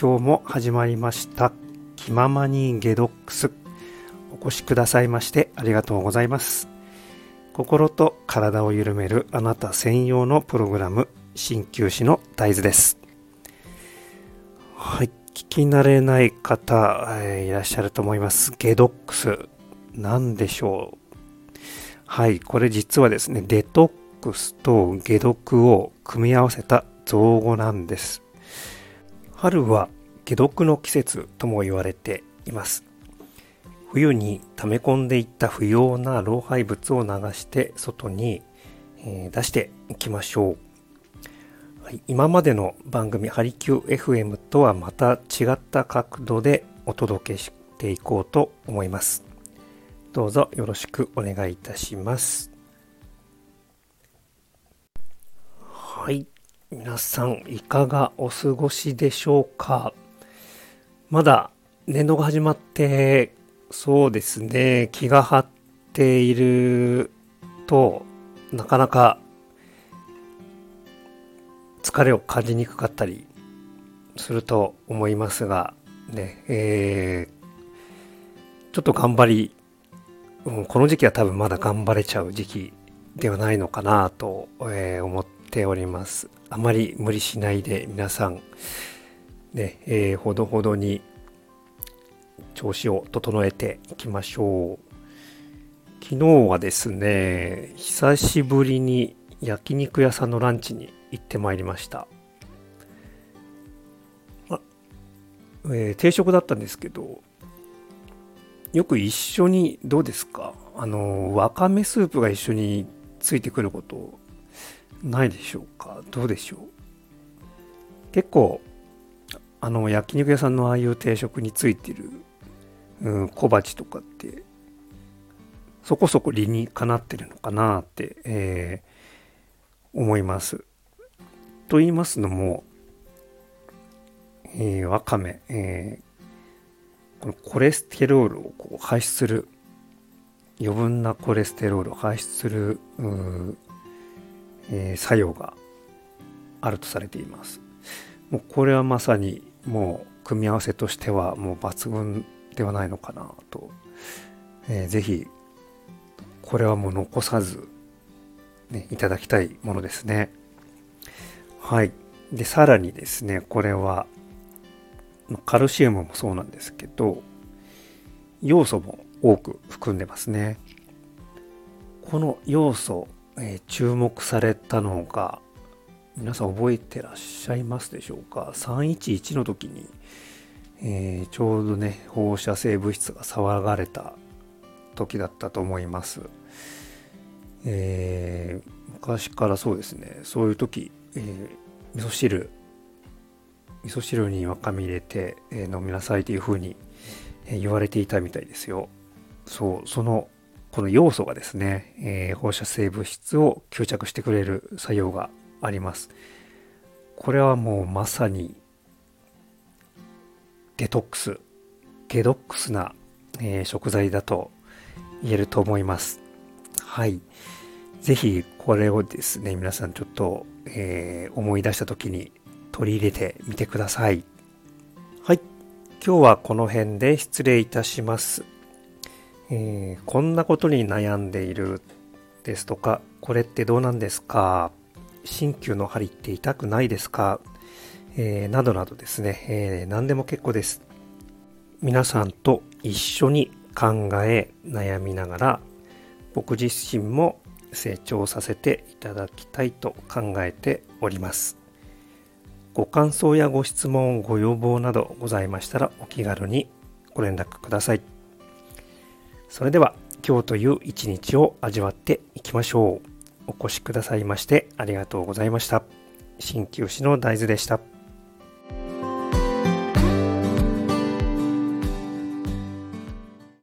今日も始まりました。気ままにゲドックス。お越しくださいましてありがとうございます。心と体を緩めるあなた専用のプログラム鍼灸師の大豆です。はい聞き慣れない方、えー、いらっしゃると思います。ゲドックス何でしょう？はいこれ実はですねデトックスと解毒を組み合わせた造語なんです。春は解毒の季節とも言われています。冬に溜め込んでいった不要な老廃物を流して外に、え出していきましょう、はい、今までの番組ハリキュー FM とはまた違った角度でお届けしていこうと思います。どうぞよろしくお願いいたします。はい。皆さんいかがお過ごしでしょうか？まだ年度が始まってそうですね。気が張っているとなかなか疲れを感じにくかったりすると思いますがねえー、ちょっと頑張り、うん、この時期は多分まだ頑張れちゃう時期ではないのかなと、えー、思ってておりますあまり無理しないで皆さん、ね、えー、ほどほどに調子を整えていきましょう。昨日はですね、久しぶりに焼肉屋さんのランチに行ってまいりました。まえー、定食だったんですけど、よく一緒にどうですか？あの、わかめスープが一緒についてくることないでしょうか？どうでしょう？結構あの焼肉屋さんのああいう定食についてる、うん、小鉢とかってそこそこ理にかなってるのかなって、えー、思います。と言いますのも、えー、わかめ、えー、このコレステロールをこう排出する余分なコレステロールを排出するえ、作用があるとされています。もうこれはまさにもう組み合わせとしてはもう抜群ではないのかなと、えー、ぜひこれはもう残さず、ね、いただきたいものですね。はい。で、さらにですね、これはカルシウムもそうなんですけど、要素も多く含んでますね。この要素え、注目されたのが皆さん覚えてらっしゃいますでしょうか？311の時に、えー、ちょうどね放射性物質が騒がれた時だったと思います、えー、昔からそうですね。そういう時、えー、味噌汁味噌汁にわかめ入れて、え飲みなさいというふうに、え言われていたみたいですよ。そうそのこの要素がですね、えー、放射性物質を吸着してくれる作用があります。これはもうまさにデトックス、ゲドックスな、えー、食材だと言えると思います。はい。ぜひこれをですね、皆さんちょっと、えー、思い出した時に取り入れてみてください。はい。今日はこの辺で失礼いたします。えー、こんなことに悩んでいるですとか、これってどうなんですか？鍼灸の針って痛くないですか、えー、などなどですね、えー、何でも結構です。皆さんと一緒に考え悩みながら僕自身も成長させていただきたいと考えております。ご感想やご質問、ご要望などございましたらお気軽にご連絡ください。それでは今日という一日を味わっていきましょう。お越しくださいましてありがとうございました。鍼灸師の大豆でした。